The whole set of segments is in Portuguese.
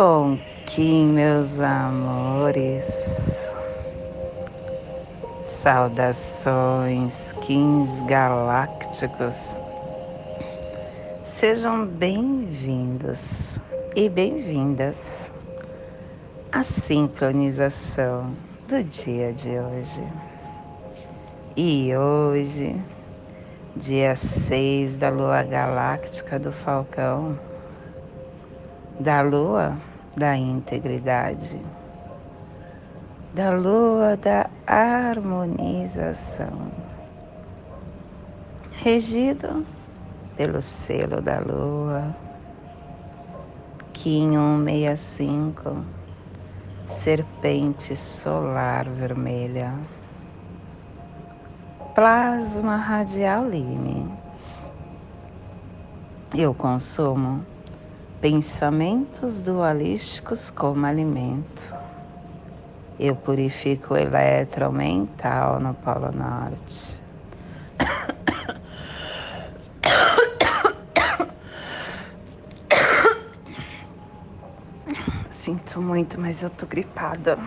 Bom Kim, meus amores. Saudações, Kins galácticos. Sejam bem-vindos e bem-vindas à sincronização do dia de hoje. E hoje, dia 6 da lua galáctica do Falcão, da lua da integridade, da lua da harmonização, regido pelo selo da lua, Kim 165, serpente solar vermelha plasma radial Lime. Eu consumo pensamentos dualísticos como alimento. Eu purifico o eletromental no Polo Norte. Sinto muito, mas eu tô gripada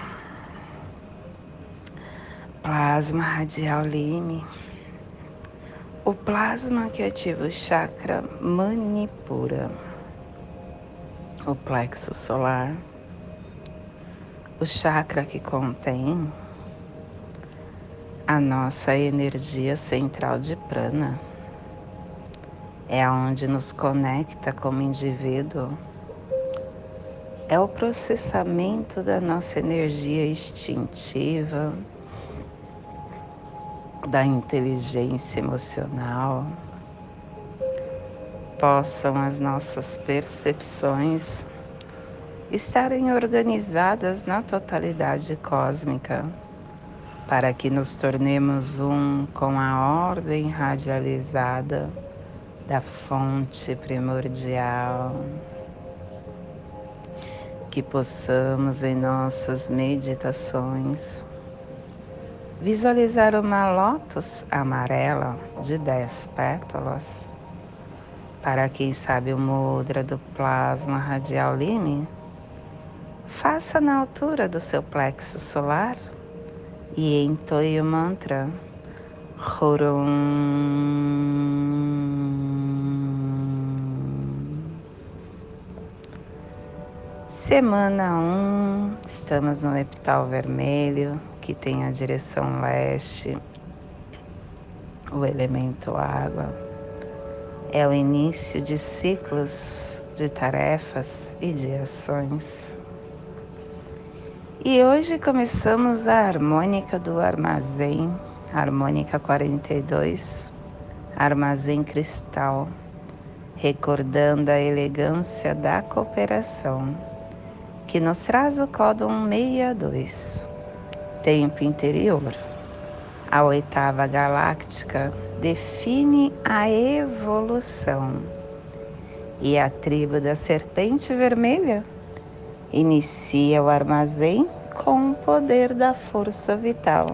plasma radial line. O plasma que ativa o chakra manipura, o plexo solar, o chakra que contém a nossa energia central de prana. É aonde nos conecta como indivíduo. É o processamento da nossa energia instintiva, da inteligência emocional, possam as nossas percepções estarem organizadas na totalidade cósmica, para que nos tornemos um com a ordem radializada da fonte primordial. Que possamos em nossas meditações Visualizar uma lótus amarela de dez pétalas. Para quem sabe o mudra do plasma radial lime, faça na altura do seu plexo solar e entoie o mantra Horum. Semana 1, um, estamos no epital vermelho, que tem a direção leste, o elemento água. É o início de ciclos de tarefas e de ações. E hoje começamos a harmônica do armazém, harmônica 42, armazém cristal, recordando a elegância da cooperação, que nos traz o códon 162 tempo interior. A oitava galáctica define a evolução. E a tribo da serpente vermelha inicia o armazém com o poder da força vital.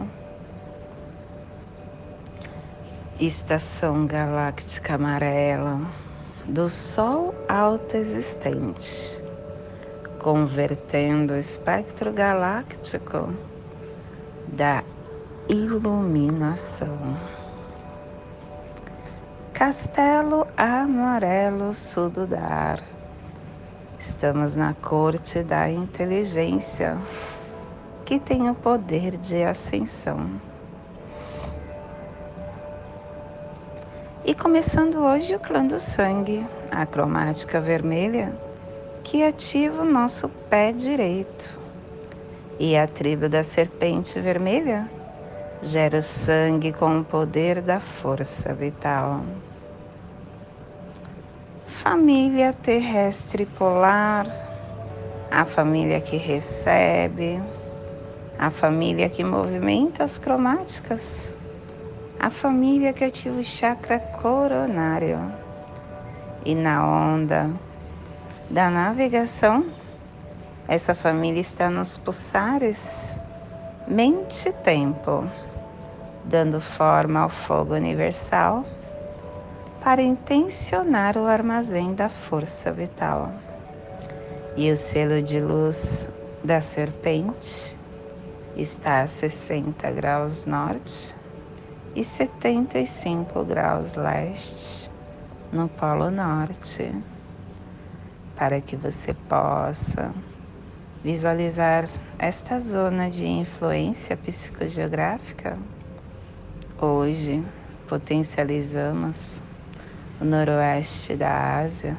Estação galáctica amarela do Sol autoexistente, convertendo o espectro galáctico da iluminação. Castelo Amarelo Sududar. Estamos na corte da inteligência, que tem o poder de ascensão. E começando hoje o clã do sangue, a cromática vermelha, que ativa o nosso pé direito e a tribo da serpente vermelha gera o sangue com o poder da força vital. Família terrestre polar, a família que recebe, a família que movimenta as cromáticas, a família que ativa o chakra coronário. E na onda da navegação, essa família está nos pulsares mente-tempo dando forma ao fogo universal para intencionar o armazém da força vital. E o selo de luz da serpente está a 60 graus norte e 75 graus leste no Polo Norte, para que você possa visualizar esta zona de influência psicogeográfica. Hoje potencializamos o noroeste da Ásia,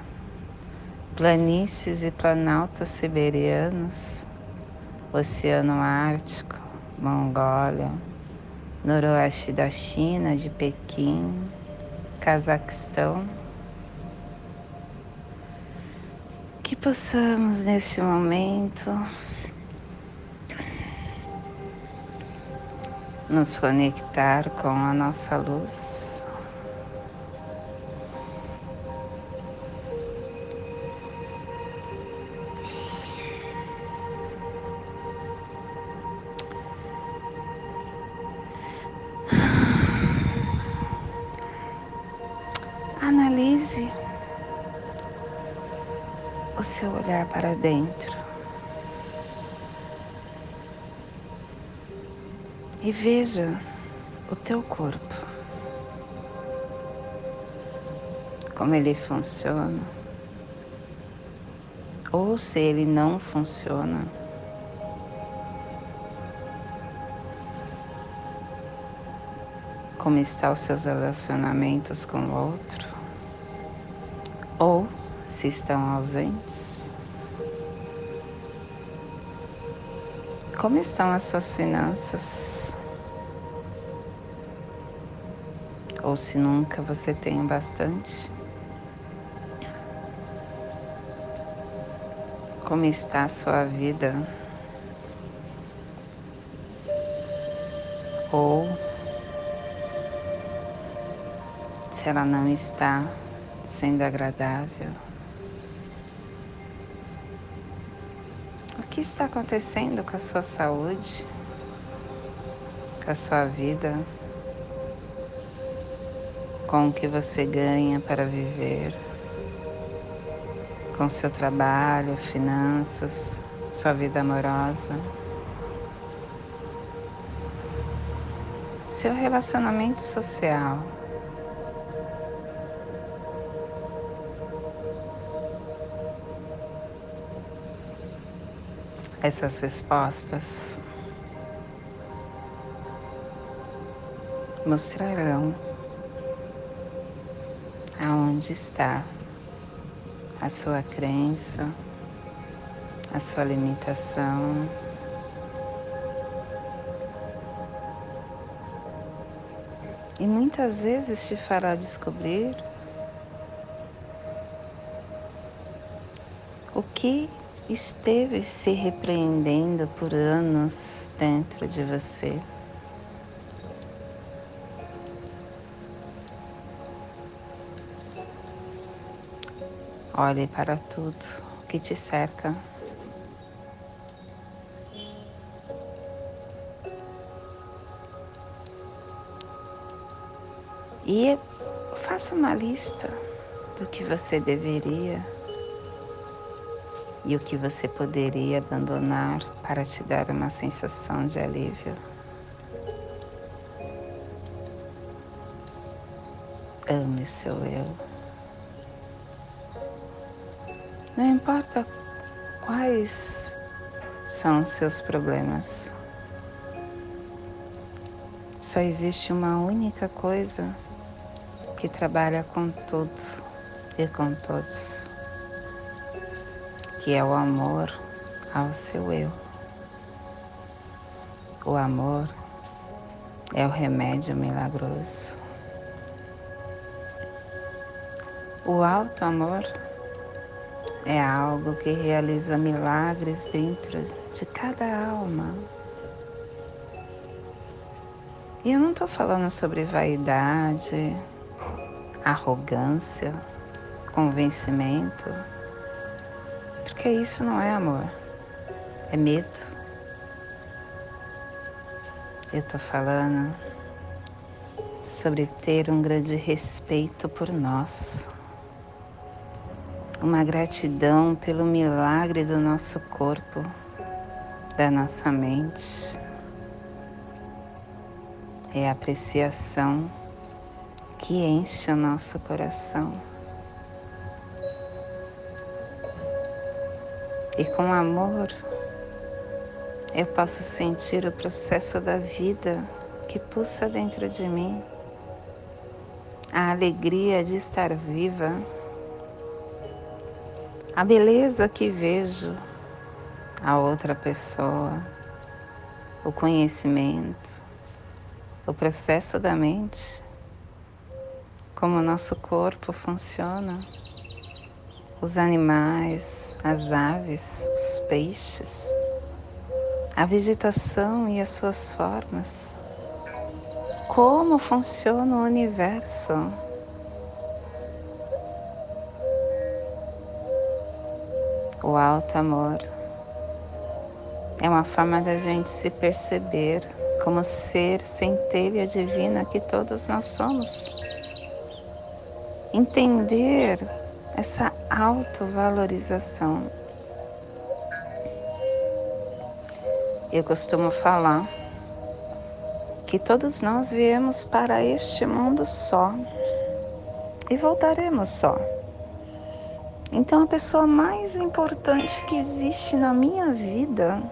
planícies e planaltos siberianos, Oceano Ártico, Mongólia, noroeste da China, de Pequim, Cazaquistão. Que possamos neste momento nos conectar com a nossa luz. Analise o seu olhar para dentro e veja o teu corpo, como ele funciona, ou se ele não funciona. Como estão os seus relacionamentos com o outro? ou se estão ausentes. Como estão as suas finanças? Se nunca você tem bastante? Como está a sua vida? Ou se ela não está sendo agradável. O que está acontecendo com a sua saúde, com a sua vida, com o que você ganha para viver, com seu trabalho, finanças, sua vida amorosa, seu relacionamento social. essas respostas mostrarão aonde está a sua crença, a sua limitação. E muitas vezes te fará descobrir o que esteve se repreendendo por anos dentro de você. Olhe para tudo que te cerca. E faça uma lista do que você deveria e o que você poderia abandonar para te dar uma sensação de alívio. Ame o seu eu. Não importa quais são os seus problemas. Só existe uma única coisa que trabalha com tudo e com todos que é o amor ao seu eu. O amor é o remédio milagroso. O alto amor é algo que realiza milagres dentro de cada alma. E eu não estou falando sobre vaidade, arrogância, convencimento porque isso não é amor, é medo. Eu tô falando sobre ter um grande respeito por nós, uma gratidão pelo milagre do nosso corpo, da nossa mente. É a apreciação que enche o nosso coração. E com amor, eu posso sentir o processo da vida que pulsa dentro de mim, a alegria de estar viva, a beleza que vejo a outra pessoa, o conhecimento, o processo da mente, como o nosso corpo funciona, os animais, as aves, os peixes, a vegetação e as suas formas como funciona o universo. O alto amor é uma forma da gente se perceber como ser centelha divina que todos nós somos. Entender essa autovalorização. Eu costumo falar que todos nós viemos para este mundo só e voltaremos só. Então, a pessoa mais importante que existe na minha vida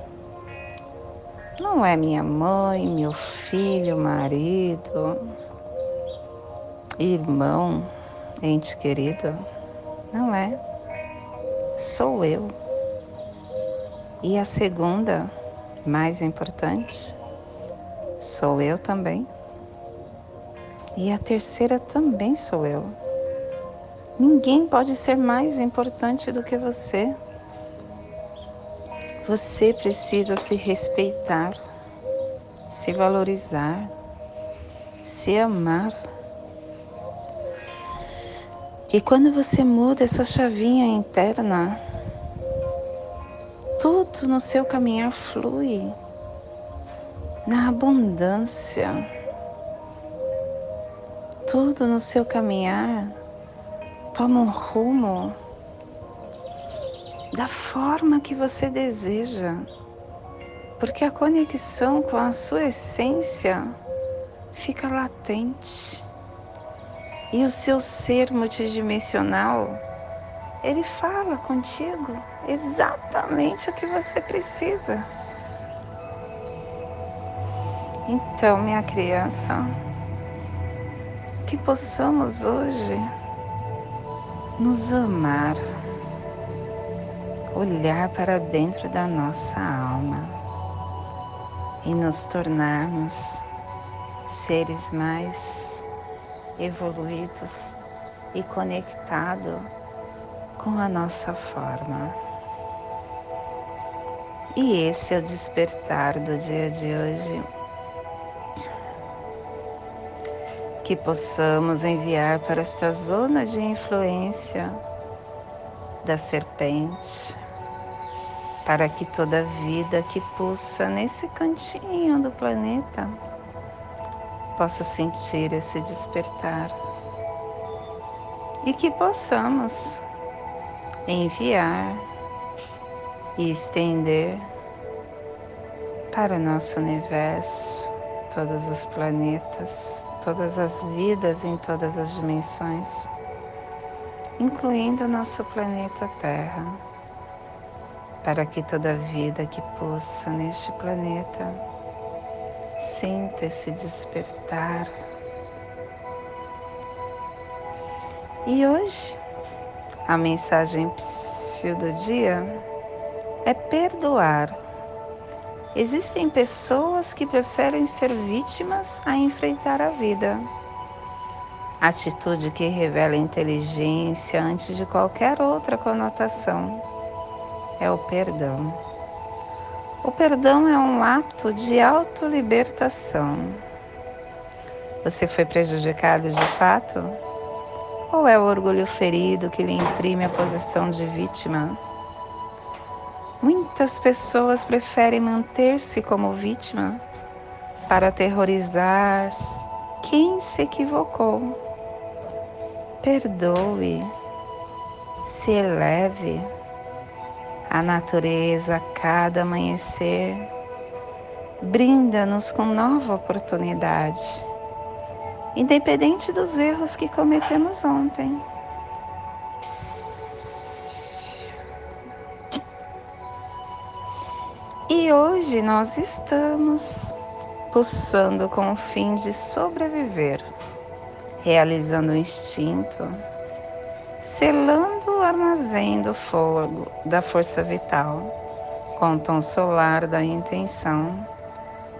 não é minha mãe, meu filho, marido, irmão, ente querido. Não é. Sou eu. E a segunda, mais importante, sou eu também. E a terceira também sou eu. Ninguém pode ser mais importante do que você. Você precisa se respeitar, se valorizar, se amar. E quando você muda essa chavinha interna, tudo no seu caminhar flui na abundância. Tudo no seu caminhar toma um rumo da forma que você deseja, porque a conexão com a sua essência fica latente e o seu ser multidimensional ele fala contigo exatamente o que você precisa. Então, minha criança, que possamos hoje nos amar, olhar para dentro da nossa alma e nos tornarmos seres mais evoluídos e conectados com a nossa forma. E esse é o despertar do dia de hoje que possamos enviar para esta zona de influência da serpente, para que toda vida que pulsa nesse cantinho do planeta possa sentir esse despertar. E que possamos enviar e estender para o nosso universo, todos os planetas, todas as vidas em todas as dimensões, incluindo o nosso planeta Terra, para que toda vida que pulsa neste planeta sinta esse despertar. E hoje, a mensagem do dia é perdoar Existem pessoas que preferem ser vítimas a enfrentar a vida. Atitude que revela inteligência antes de qualquer outra conotação é o perdão. O perdão é um ato de autolibertação. Você foi prejudicado de fato? Ou é o orgulho ferido que lhe imprime a posição de vítima? Muitas pessoas preferem manter-se como vítima para aterrorizar quem se equivocou. Perdoe, se eleve. A natureza, a cada amanhecer, brinda-nos com nova oportunidade, independente dos erros que cometemos ontem. E hoje nós estamos pulsando com o fim de sobreviver, realizando o instinto, selando o armazém do fogo da força vital, com o tom solar da intenção,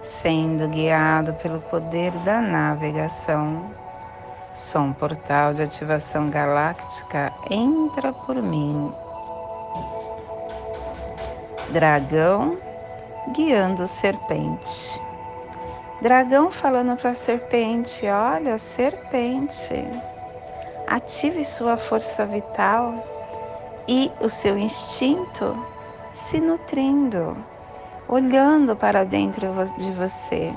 sendo guiado pelo poder da navegação. Som portal de ativação galáctica entra por mim. Dragão guiando serpente. Dragão falando para a serpente: Olha, serpente, ative sua força vital e o seu instinto se nutrindo, olhando para dentro de você,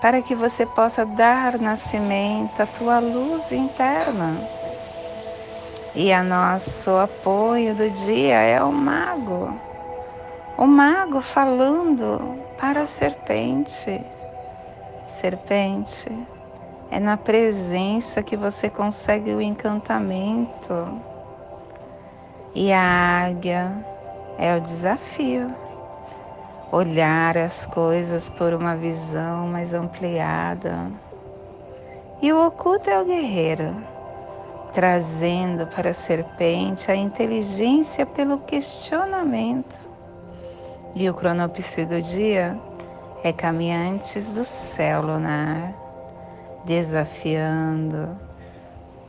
para que você possa dar nascimento à tua luz interna. E a nosso apoio do dia é o mago. O mago falando para a serpente serpente, é na presença que você consegue o encantamento. E a águia é o desafio. Olhar as coisas por uma visão mais ampliada. E o oculto é o guerreiro, trazendo para a serpente a inteligência pelo questionamento. E o cronopse do dia é caminhantes do céu lunar, desafiando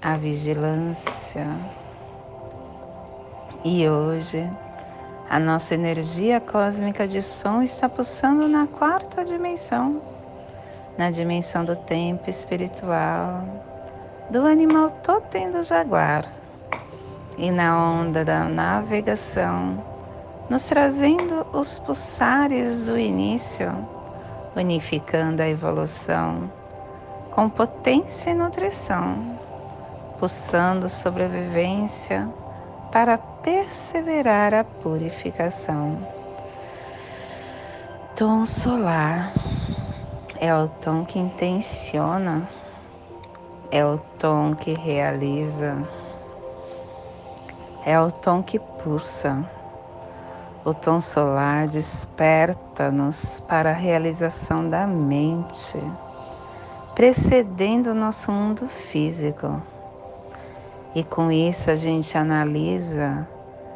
a vigilância. E hoje, a nossa energia cósmica de som está pulsando na quarta dimensão, na dimensão do tempo espiritual, do animal totem do jaguar, e na onda da navegação, nos trazendo os pulsares do início unificando a evolução com potência e nutrição, pulsando sobrevivência para perseverar a purificação. Tom solar é o tom que intenciona, é o tom que realiza, é o tom que pulsa o tom solar desperta-nos para a realização da mente, precedendo o nosso mundo físico. E com isso a gente analisa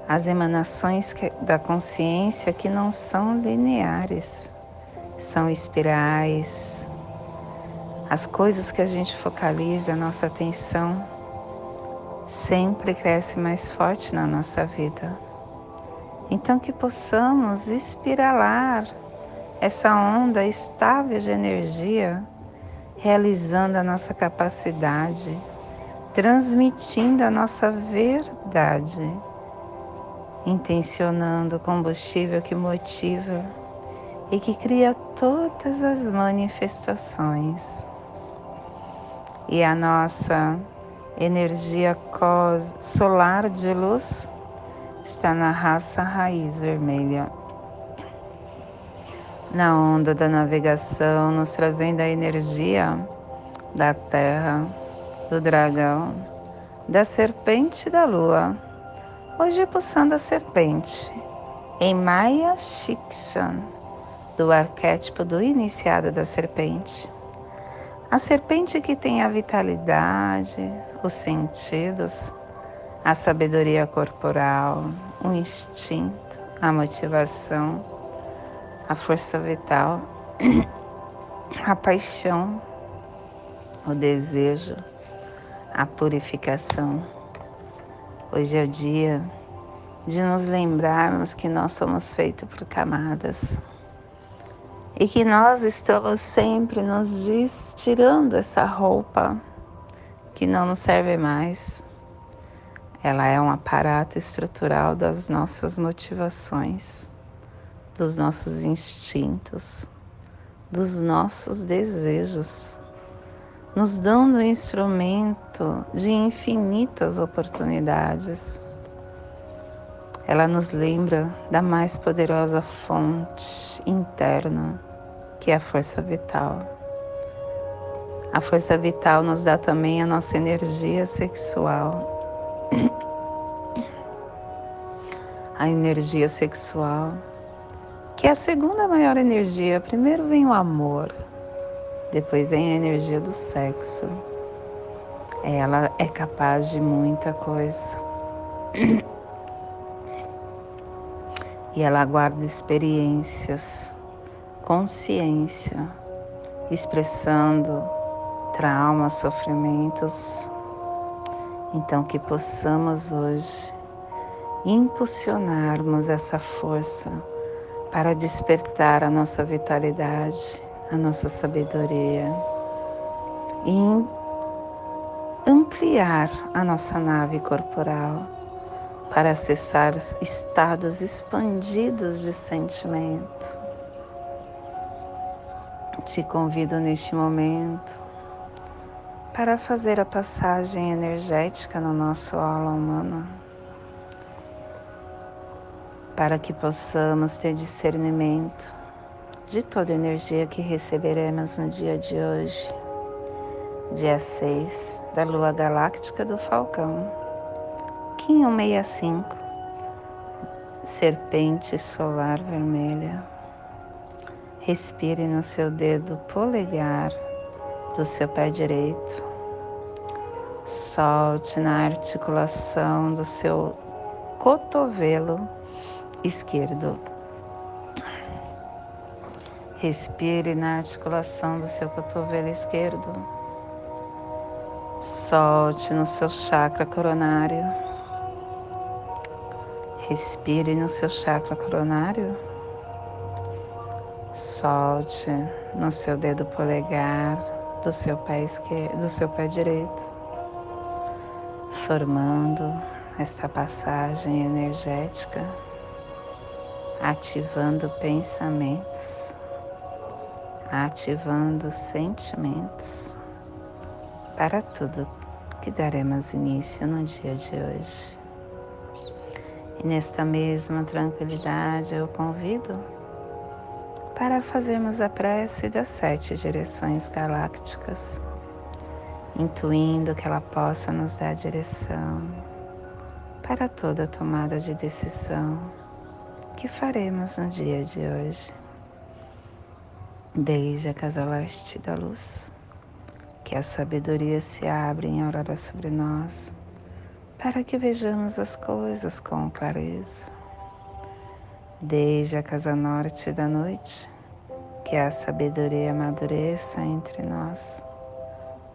as emanações da consciência que não são lineares, são espirais. As coisas que a gente focaliza a nossa atenção sempre cresce mais forte na nossa vida. Então, que possamos espiralar essa onda estável de energia, realizando a nossa capacidade, transmitindo a nossa verdade, intencionando o combustível que motiva e que cria todas as manifestações. E a nossa energia solar de luz está na raça raiz vermelha. Na onda da navegação, nos trazendo a energia da terra, do dragão, da serpente e da lua. Hoje pulsando a serpente, em Maya Shikshan, do arquétipo do iniciado da serpente. A serpente que tem a vitalidade, os sentidos, a sabedoria corporal, o instinto, a motivação, a força vital, a paixão, o desejo, a purificação. Hoje é o dia de nos lembrarmos que nós somos feitos por camadas e que nós estamos sempre nos tirando essa roupa que não nos serve mais ela é um aparato estrutural das nossas motivações, dos nossos instintos, dos nossos desejos, nos dando um instrumento de infinitas oportunidades. Ela nos lembra da mais poderosa fonte interna, que é a força vital. A força vital nos dá também a nossa energia sexual. A energia sexual, que é a segunda maior energia. Primeiro vem o amor, depois vem a energia do sexo. Ela é capaz de muita coisa. E ela guarda experiências, consciência, expressando traumas, sofrimentos. Então, que possamos hoje impulsionarmos essa força para despertar a nossa vitalidade, a nossa sabedoria e ampliar a nossa nave corporal para acessar estados expandidos de sentimento. Te convido neste momento para fazer a passagem energética no nosso aula humano, para que possamos ter discernimento de toda energia que receberemos no dia de hoje, dia 6 da lua galáctica do Falcão, Kim 165, serpente solar vermelha. Respire no seu dedo polegar do seu pé direito. Solte na articulação do seu cotovelo esquerdo. Respire na articulação do seu cotovelo esquerdo. Solte no seu chakra coronário. Respire no seu chakra coronário. Solte no seu dedo polegar do seu pé esquerdo, do seu pé direito, formando essa passagem energética, ativando pensamentos, ativando sentimentos para tudo que daremos início no dia de hoje. E nesta mesma tranquilidade eu convido para fazermos a prece das sete direções galácticas, intuindo que ela possa nos dar direção para toda tomada de decisão que faremos no dia de hoje. Desde a casa leste da luz, que a sabedoria se abre em aurora sobre nós, para que vejamos as coisas com clareza desde a casa norte da noite, que a sabedoria amadureça entre nós,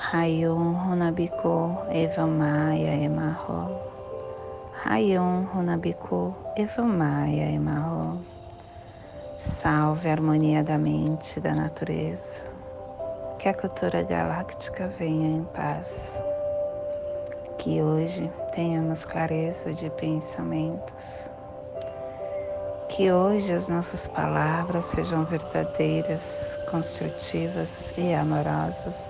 Rayon Runabiku Evamaya Emarro. Rayon Runabiku Evamaya Emarro. Salve a harmonia da mente e da natureza. Que a cultura galáctica venha em paz. Que hoje tenhamos clareza de pensamentos. Que hoje as nossas palavras sejam verdadeiras, construtivas e amorosas.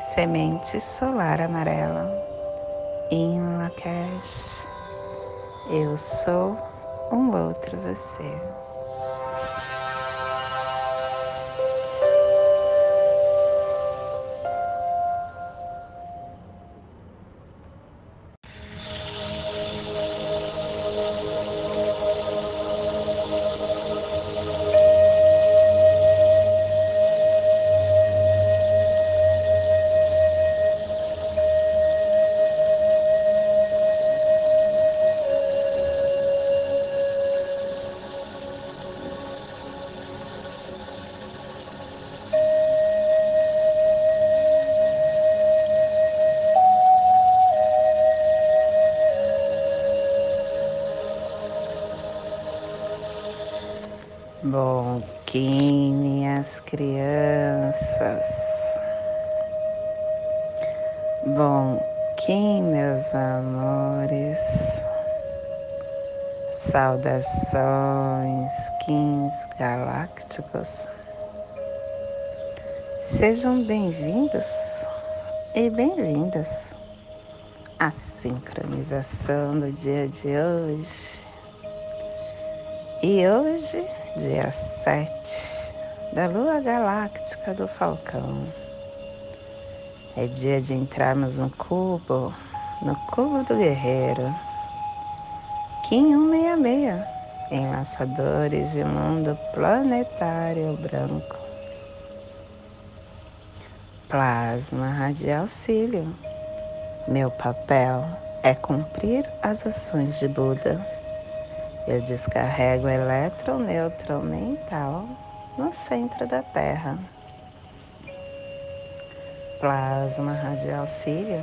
Semente Solar Amarela, em Lakesh, eu sou um outro você. Saudações, Kins galácticos. Sejam bem-vindos e bem-vindas à sincronização do dia de hoje. E hoje dia 7 da lua galáctica do Falcão. É dia de entrarmos no cubo, no cubo do guerreiro. Kim 166, enlaçadores de mundo planetário branco. Plasma radial cílio. Meu papel é cumprir as ações de Buda eu descarrego o elétron neutro mental no centro da Terra. Plasma radial sírio.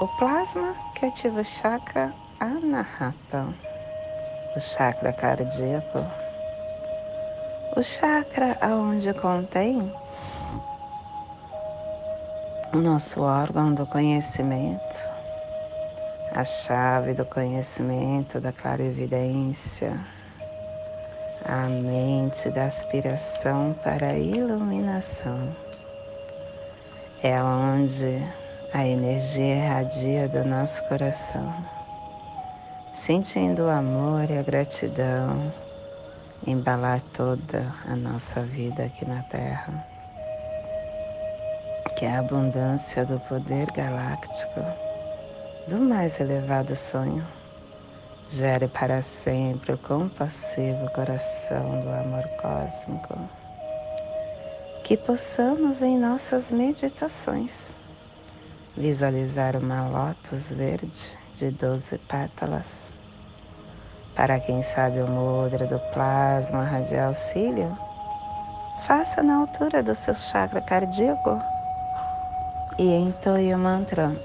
O plasma que ativa o chakra anahata, o chakra cardíaco. O chakra aonde contém o nosso órgão do conhecimento a chave do conhecimento, da clarividência, a mente da aspiração para a iluminação. É onde a energia irradia do nosso coração, sentindo o amor e a gratidão embalar toda a nossa vida aqui na Terra. Que é a abundância do poder galáctico do mais elevado sonho. Gere para sempre o compassivo coração do amor cósmico. Que possamos em nossas meditações visualizar uma lótus verde de doze pétalas. Para quem sabe o mudra do plasma radial cílio, faça na altura do seu chakra cardíaco e entoie o mantra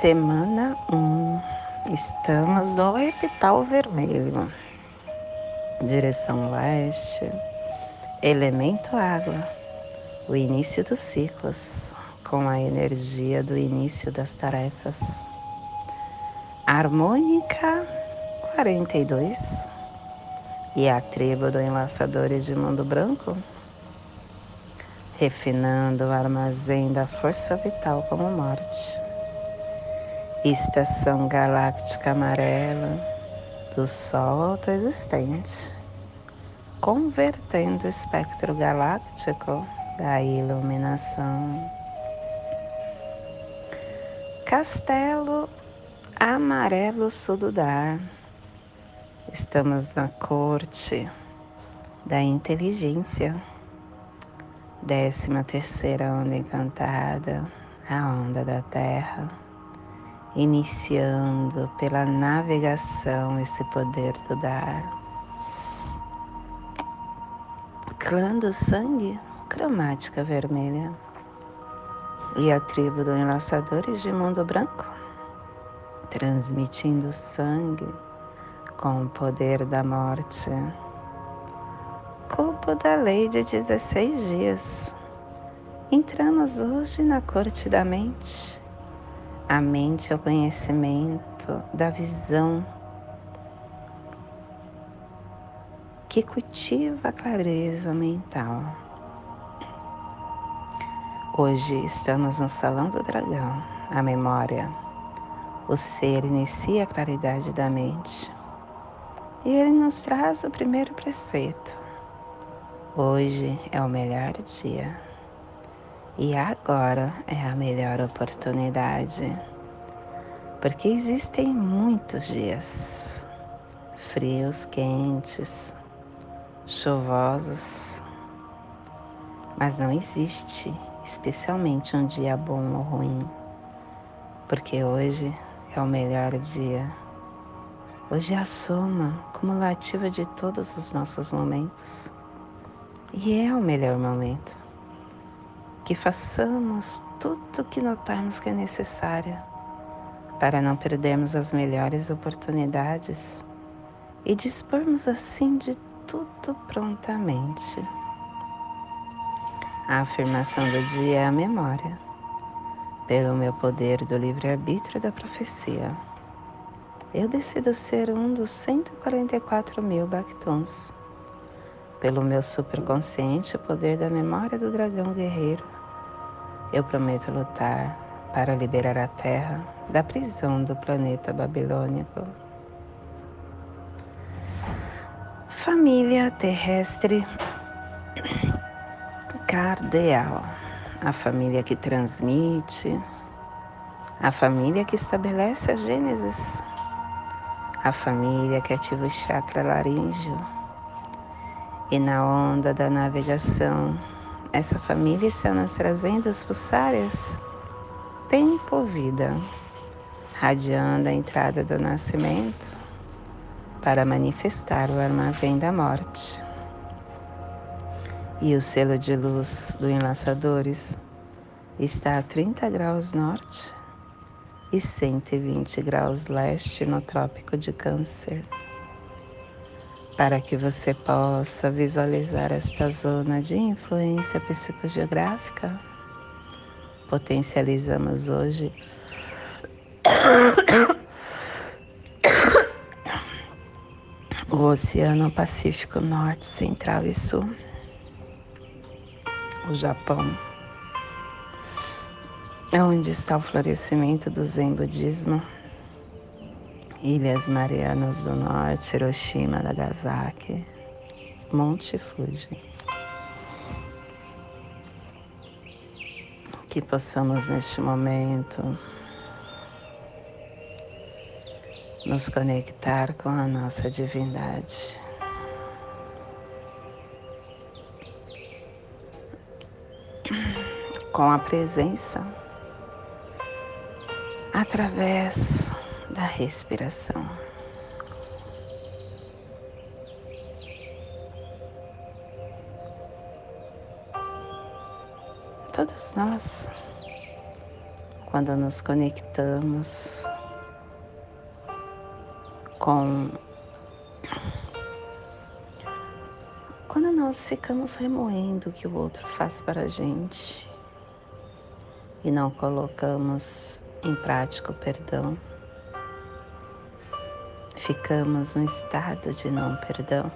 Semana 1. Um. Estamos no epital vermelho. Direção leste. Elemento água. O início dos ciclos, com a energia do início das tarefas harmônica 42 e a tribo do Enlaçadores de Mundo Branco, refinando o armazém da força vital como morte. Estação galáctica amarela do Sol autoexistente, convertendo o espectro galáctico da iluminação. Castelo amarelo sududar. Estamos na corte da inteligência. Décima terceira onda encantada, a onda da terra, iniciando pela navegação esse poder do dar. Clã do sangue, cromática vermelha. E a tribo dos enlaçadores de mundo branco, transmitindo sangue com o poder da morte corpo da lei de 16 dias. Entramos hoje na corte da mente. A mente é o conhecimento da visão que cultiva a clareza mental. Hoje estamos no Salão do Dragão, a memória. O ser inicia a claridade da mente. E ele nos traz o primeiro preceito Hoje é o melhor dia e agora é a melhor oportunidade, porque existem muitos dias frios, quentes, chuvosos, mas não existe especialmente um dia bom ou ruim, porque hoje é o melhor dia. Hoje é a soma cumulativa de todos os nossos momentos. E é o melhor momento. Que façamos tudo o que notarmos que é necessário para não perdermos as melhores oportunidades e dispormos assim de tudo prontamente. A afirmação do dia é a memória, pelo meu poder do livre-arbítrio da profecia. Eu decido ser um dos 144 mil Bactons pelo meu superconsciente, o poder da memória do dragão guerreiro, eu prometo lutar para liberar a Terra da prisão do planeta babilônico. Família terrestre cardeal, a família que transmite, a família que estabelece a Gênesis, a família que ativa o chakra laríngeo e na onda da navegação, essa família está nos trazendo as pulsárias tempo vida, radiando a entrada do nascimento para manifestar o armazém da morte. E o selo de luz do Enlaçadores está a 30 graus norte e 120 graus leste no Trópico de Câncer para que você possa visualizar esta zona de influência psicogeográfica. Potencializamos hoje. O Oceano Pacífico Norte, Central e Sul, o Japão, onde está o florescimento do Zen Budismo Ilhas Marianas do Norte, Hiroshima, Nagasaki, Monte Fuji. Que possamos neste momento nos conectar com a nossa divindade. Com a presença através da respiração. Todos nós, quando nos conectamos com. Quando nós ficamos remoendo o que o outro faz para a gente e não colocamos em prática o perdão ficamos no estado de não perdão,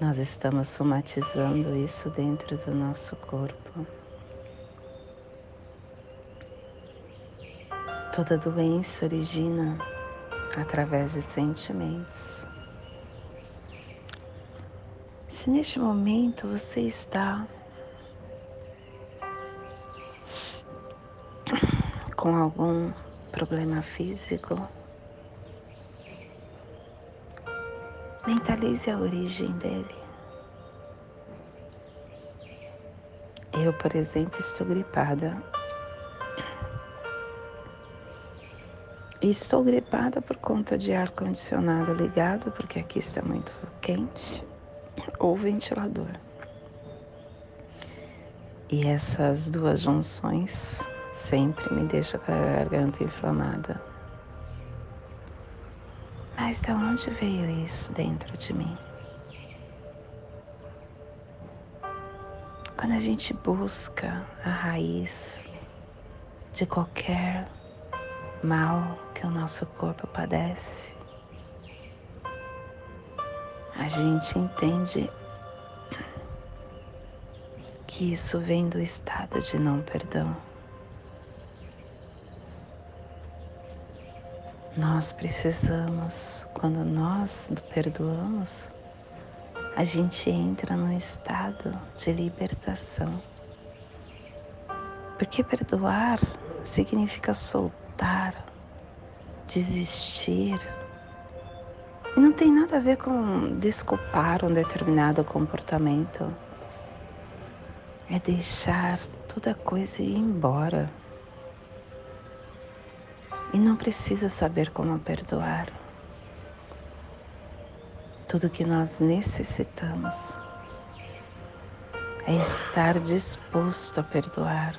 nós estamos somatizando isso dentro do nosso corpo. Toda doença origina através de sentimentos. Se neste momento você está com algum problema físico, mentalize a origem dele. Eu, por exemplo, estou gripada. E estou gripada por conta de ar-condicionado ligado, porque aqui está muito quente, ou ventilador. E essas duas junções sempre me deixam com a garganta inflamada. Mas de onde veio isso dentro de mim? Quando a gente busca a raiz de qualquer mal que o nosso corpo padece, a gente entende que isso vem do estado de não perdão. Nós precisamos, quando nós perdoamos, a gente entra num estado de libertação. Porque perdoar significa soltar, desistir. E não tem nada a ver com desculpar um determinado comportamento. É deixar toda coisa ir embora. E não precisa saber como perdoar. Tudo que nós necessitamos é estar disposto a perdoar,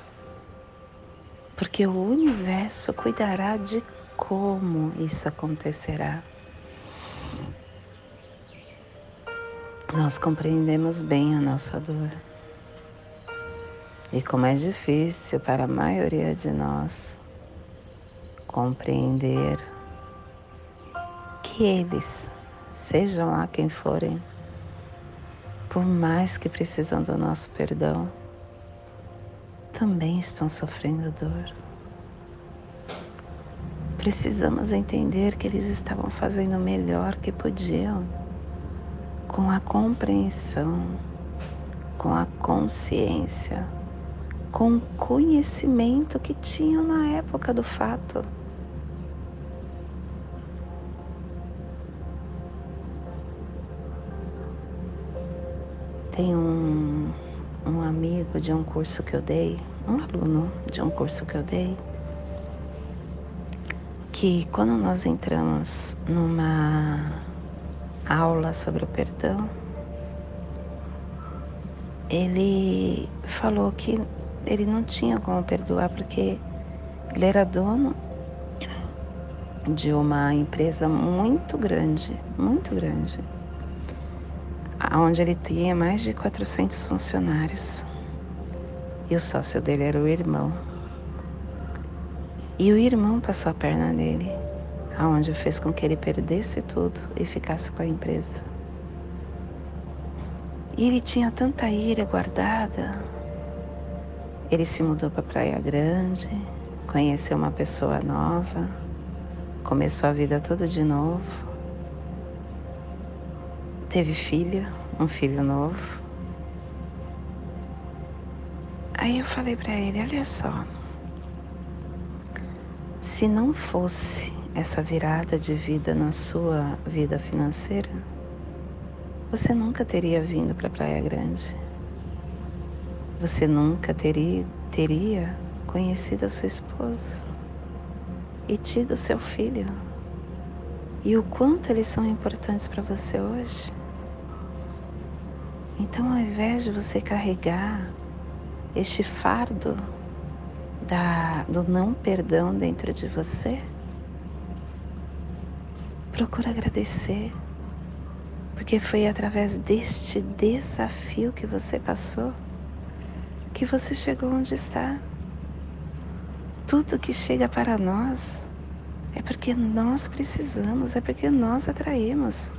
porque o universo cuidará de como isso acontecerá. Nós compreendemos bem a nossa dor. E como é difícil para a maioria de nós compreender que eles sejam lá quem forem, por mais que precisam do nosso perdão, também estão sofrendo dor. Precisamos entender que eles estavam fazendo o melhor que podiam, com a compreensão, com a consciência, com o conhecimento que tinham na época do fato. Tem um, um amigo de um curso que eu dei, um aluno de um curso que eu dei, que quando nós entramos numa aula sobre o perdão, ele falou que ele não tinha como perdoar porque ele era dono de uma empresa muito grande, muito grande onde ele tinha mais de 400 funcionários. E o sócio dele era o irmão. E o irmão passou a perna nele, aonde fez com que ele perdesse tudo e ficasse com a empresa. E ele tinha tanta ira guardada. Ele se mudou para Praia Grande, conheceu uma pessoa nova, começou a vida toda de novo teve filho, um filho novo. Aí eu falei para ele, olha só, se não fosse essa virada de vida na sua vida financeira, você nunca teria vindo para Praia Grande. Você nunca teria, teria conhecido a sua esposa e tido seu filho. E o quanto eles são importantes para você hoje. Então, ao invés de você carregar este fardo da, do não perdão dentro de você, procura agradecer, porque foi através deste desafio que você passou que você chegou onde está. Tudo que chega para nós é porque nós precisamos, é porque nós atraímos.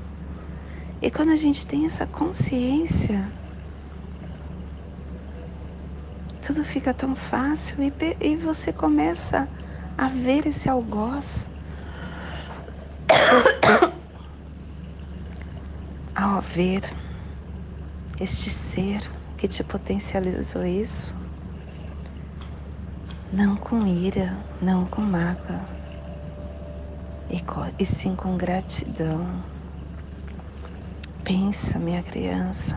E quando a gente tem essa consciência, tudo fica tão fácil e, e você começa a ver esse algoz. Ao ver este ser que te potencializou isso, não com ira, não com mágoa, e, e sim com gratidão. Pensa, minha criança,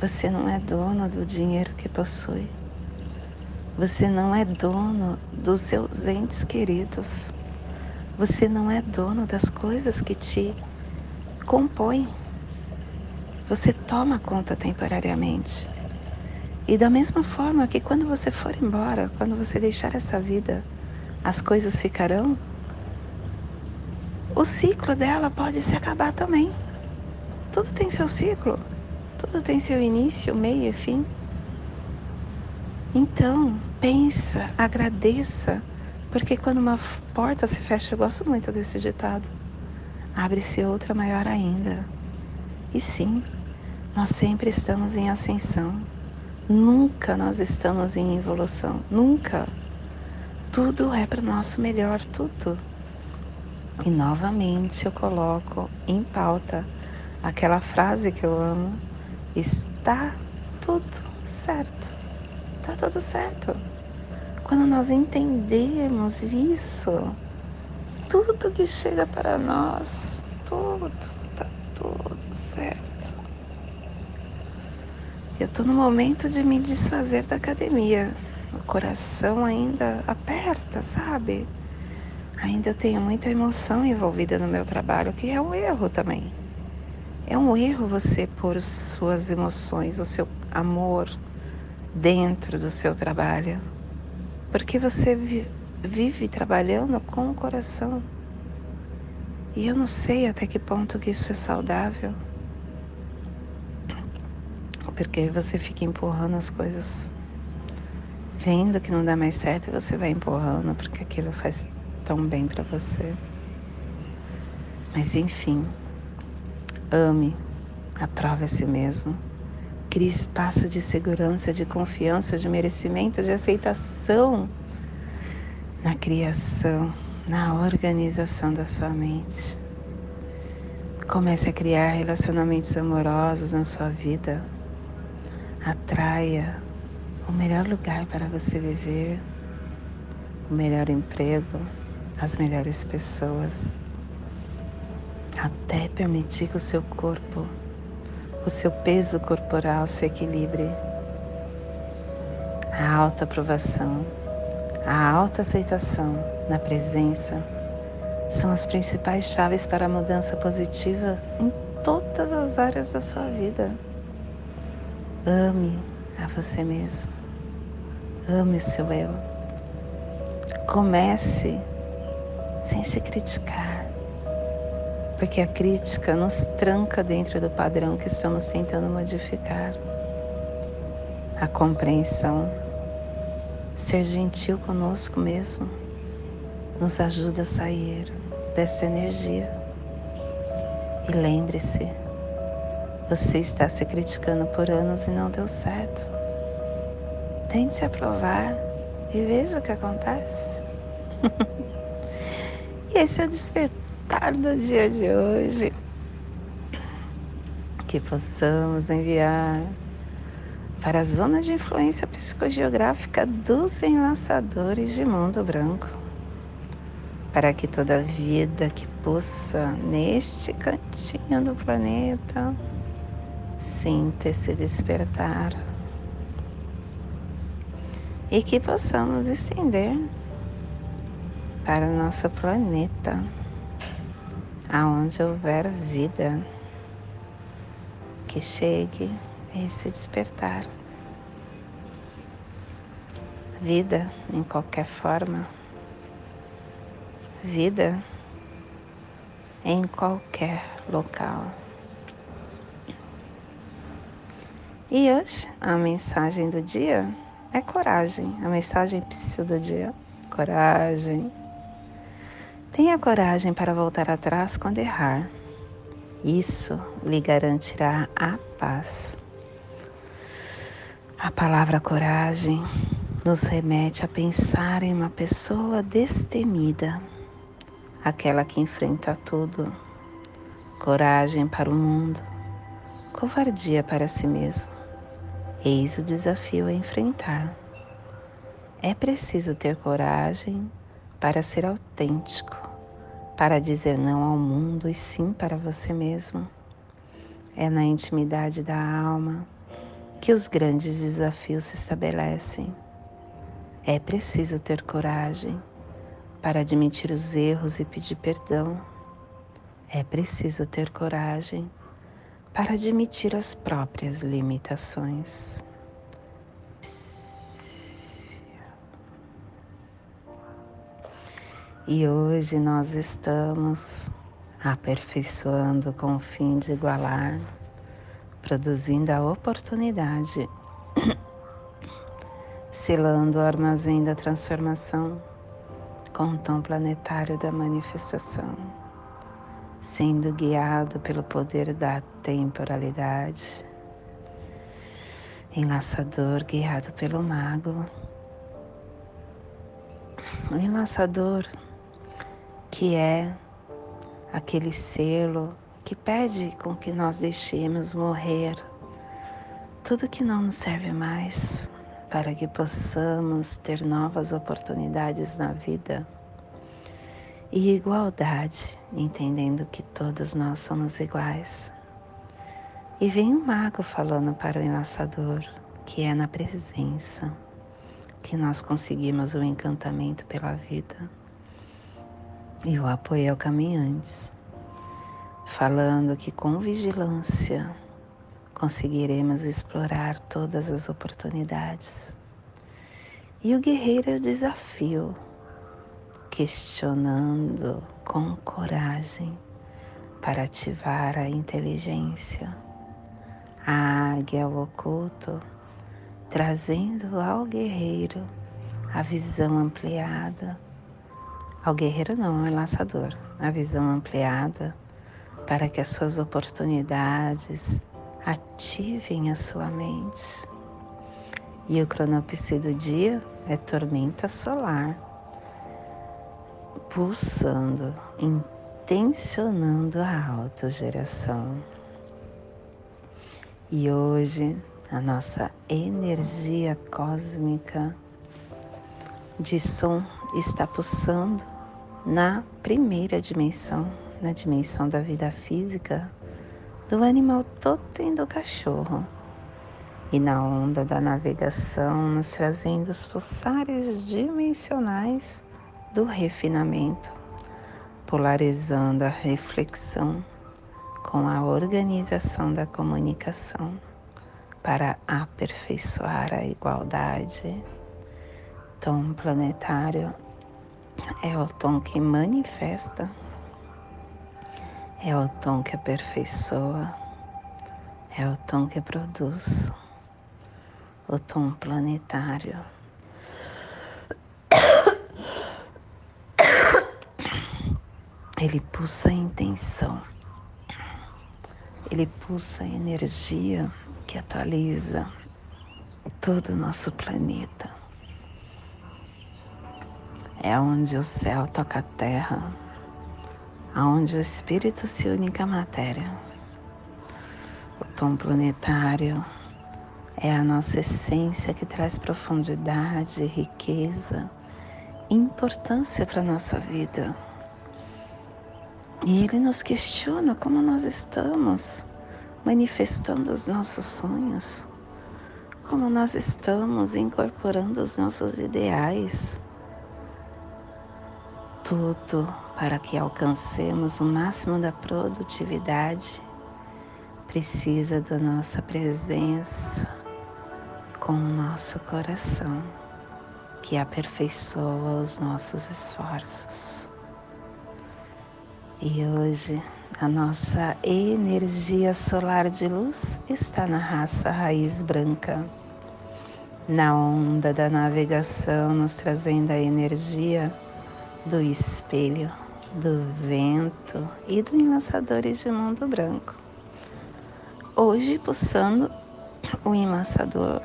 você não é dono do dinheiro que possui. Você não é dono dos seus entes queridos. Você não é dono das coisas que te compõem. Você toma conta temporariamente. E da mesma forma que quando você for embora, quando você deixar essa vida, as coisas ficarão, o ciclo dela pode se acabar também. Tudo tem seu ciclo, tudo tem seu início, meio e fim. Então, pensa, agradeça, porque quando uma porta se fecha, eu gosto muito desse ditado, abre-se outra maior ainda. E sim, nós sempre estamos em ascensão. Nunca nós estamos em evolução, nunca. Tudo é para o nosso melhor, tudo. E novamente eu coloco em pauta aquela frase que eu amo: está tudo certo. Está tudo certo. Quando nós entendemos isso, tudo que chega para nós, tudo, está tudo certo. Eu estou no momento de me desfazer da academia. O coração ainda aperta, sabe? Ainda tenho muita emoção envolvida no meu trabalho, que é um erro também. É um erro você pôr suas emoções, o seu amor dentro do seu trabalho, porque você vive trabalhando com o coração. E eu não sei até que ponto que isso é saudável porque você fica empurrando as coisas, vendo que não dá mais certo e você vai empurrando porque aquilo faz tão bem para você. Mas enfim, ame, aprove a si mesmo, crie espaço de segurança, de confiança, de merecimento, de aceitação na criação, na organização da sua mente. Comece a criar relacionamentos amorosos na sua vida, atraia o melhor lugar para você viver, o melhor emprego, as melhores pessoas, até permitir que o seu corpo, o seu peso corporal se equilibre. A alta aprovação, a alta aceitação na presença são as principais chaves para a mudança positiva em todas as áreas da sua vida. Ame a você mesmo. Ame o seu eu. Comece sem se criticar. Porque a crítica nos tranca dentro do padrão que estamos tentando modificar. A compreensão, ser gentil conosco mesmo, nos ajuda a sair dessa energia. E lembre-se, você está se criticando por anos e não deu certo. Tente se aprovar e veja o que acontece. e esse é o despertar do dia de hoje. Que possamos enviar para a zona de influência psicogeográfica dos enlaçadores de mundo branco, para que toda vida que possa neste cantinho do planeta Sinta esse despertar e que possamos estender para o nosso planeta, aonde houver vida, que chegue esse despertar. Vida em qualquer forma, vida em qualquer local. E hoje a mensagem do dia é coragem. A mensagem precisa do dia, coragem. Tenha coragem para voltar atrás quando errar. Isso lhe garantirá a paz. A palavra coragem nos remete a pensar em uma pessoa destemida, aquela que enfrenta tudo. Coragem para o mundo, covardia para si mesmo. Eis o desafio a enfrentar. É preciso ter coragem para ser autêntico, para dizer não ao mundo e sim para você mesmo. É na intimidade da alma que os grandes desafios se estabelecem. É preciso ter coragem para admitir os erros e pedir perdão. É preciso ter coragem para admitir as próprias limitações. E hoje nós estamos aperfeiçoando com o fim de igualar, produzindo a oportunidade, selando o armazém da transformação com o tom planetário da manifestação, sendo guiado pelo poder da temporalidade, enlaçador guiado pelo mago, o que é aquele selo que pede com que nós deixemos morrer tudo que não nos serve mais, para que possamos ter novas oportunidades na vida e igualdade, entendendo que todos nós somos iguais. E vem o mago falando para o enlaçador que é na presença que nós conseguimos o encantamento pela vida e o apoio ao caminhantes, falando que com vigilância conseguiremos explorar todas as oportunidades. E o guerreiro é o desafio, questionando com coragem para ativar a inteligência. A águia, o oculto, trazendo ao guerreiro a visão ampliada ao guerreiro não, ao lançador, a visão ampliada para que as suas oportunidades ativem a sua mente. E o cronopse do dia é tormenta solar, pulsando, intencionando a autogeração. E hoje a nossa energia cósmica de som está pulsando na primeira dimensão, na dimensão da vida física, do animal totem do cachorro, e na onda da navegação, nos trazendo os pulsares dimensionais do refinamento, polarizando a reflexão com a organização da comunicação para aperfeiçoar a igualdade. Tom planetário é o tom que manifesta, é o tom que aperfeiçoa, é o tom que produz, o tom planetário. Ele pulsa a intenção, ele pulsa a energia que atualiza todo o nosso planeta é onde o céu toca a terra, aonde o espírito se une com a matéria. O tom planetário é a nossa essência que traz profundidade, riqueza, importância para a nossa vida. E ele nos questiona como nós estamos manifestando os nossos sonhos, como nós estamos incorporando os nossos ideais tudo para que alcancemos o máximo da produtividade precisa da nossa presença com o nosso coração, que aperfeiçoa os nossos esforços. E hoje a nossa energia solar de luz está na raça raiz branca, na onda da navegação, nos trazendo a energia do espelho, do vento e do enlaçadores de mundo branco. Hoje pulsando o enlaçador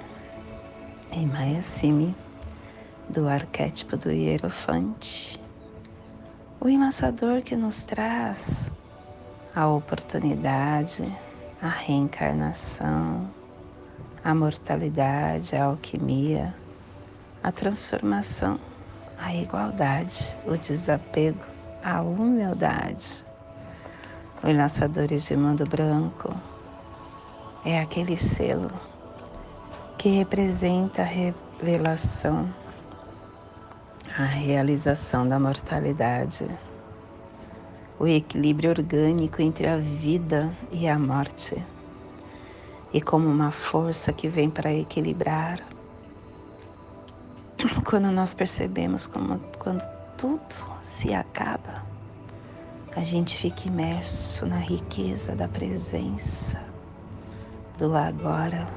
em Mayasimi do arquétipo do Hierofante. O enlaçador que nos traz a oportunidade, a reencarnação, a mortalidade, a alquimia, a transformação a igualdade, o desapego, a humildade. Os lançadores de mundo branco é aquele selo que representa a revelação, a realização da mortalidade, o equilíbrio orgânico entre a vida e a morte, e como uma força que vem para equilibrar. Quando nós percebemos como quando tudo se acaba, a gente fica imerso na riqueza da presença do agora.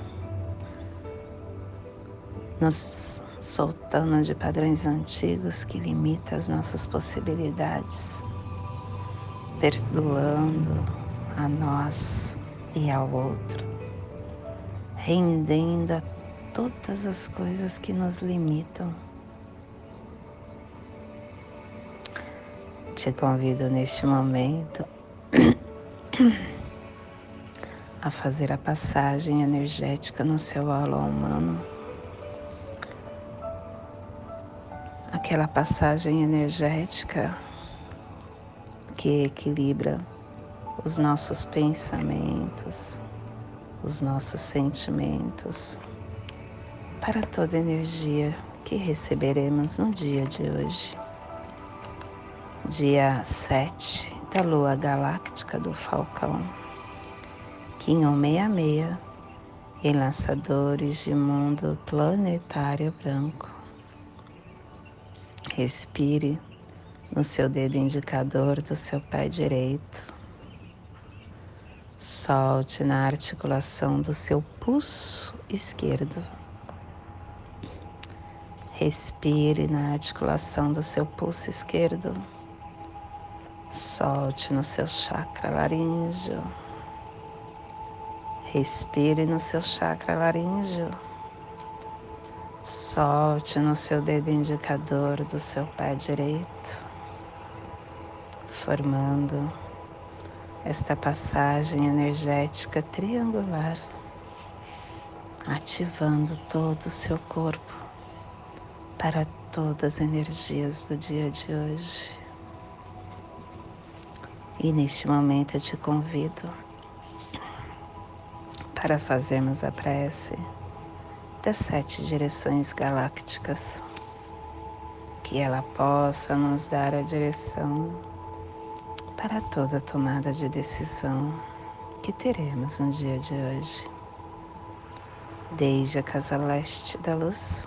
Nos soltando de padrões antigos que limitam as nossas possibilidades, perdoando a nós e ao outro, rendendo a todas as coisas que nos limitam. Te convido neste momento a fazer a passagem energética no seu halo humano aquela passagem energética que equilibra os nossos pensamentos, os nossos sentimentos, para toda energia que receberemos no dia de hoje. Dia 7 da lua galáctica do Falcão, Kim 166 e lançadores de mundo planetário branco. Respire no seu dedo indicador do seu pé direito. Solte na articulação do seu pulso esquerdo. Respire na articulação do seu pulso esquerdo. Solte no seu chakra laríngeo. Respire no seu chakra laríngeo. Solte no seu dedo indicador do seu pé direito, formando esta passagem energética triangular, ativando todo o seu corpo para todas as energias do dia de hoje. E neste momento eu te convido para fazermos a prece das sete direções galácticas, que ela possa nos dar a direção para toda tomada de decisão que teremos no dia de hoje. Desde a casa leste da luz,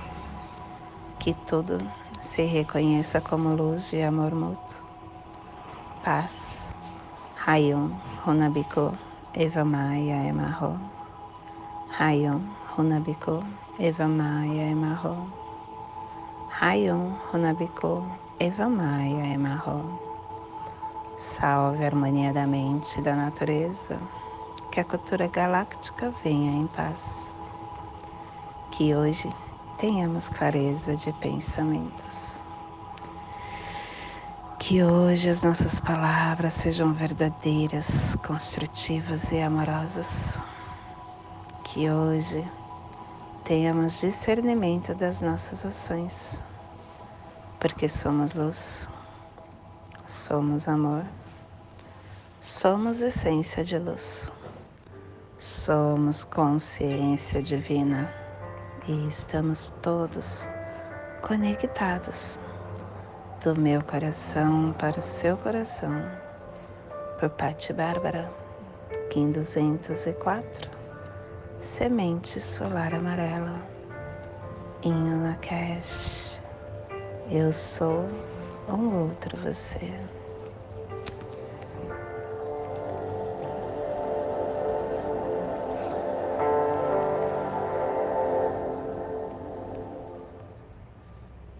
que tudo se reconheça como luz e amor mútuo. Paz. Rayon Runabiko Eva Maia Emarro. Rayon Runabiko Eva Maia Emarro. Rayon Runabiko Evamaya Emarro. Salve a harmonia da mente e da natureza, que a cultura galáctica venha em paz. Que hoje tenhamos clareza de pensamentos. Que hoje as nossas palavras sejam verdadeiras, construtivas e amorosas. Que hoje tenhamos discernimento das nossas ações, porque somos luz, somos amor, somos essência de luz, somos consciência divina e estamos todos conectados do meu coração para o seu coração, por Patti Bárbara, Kim 204, Semente Solar Amarela, em Lakesh, eu sou um outro você.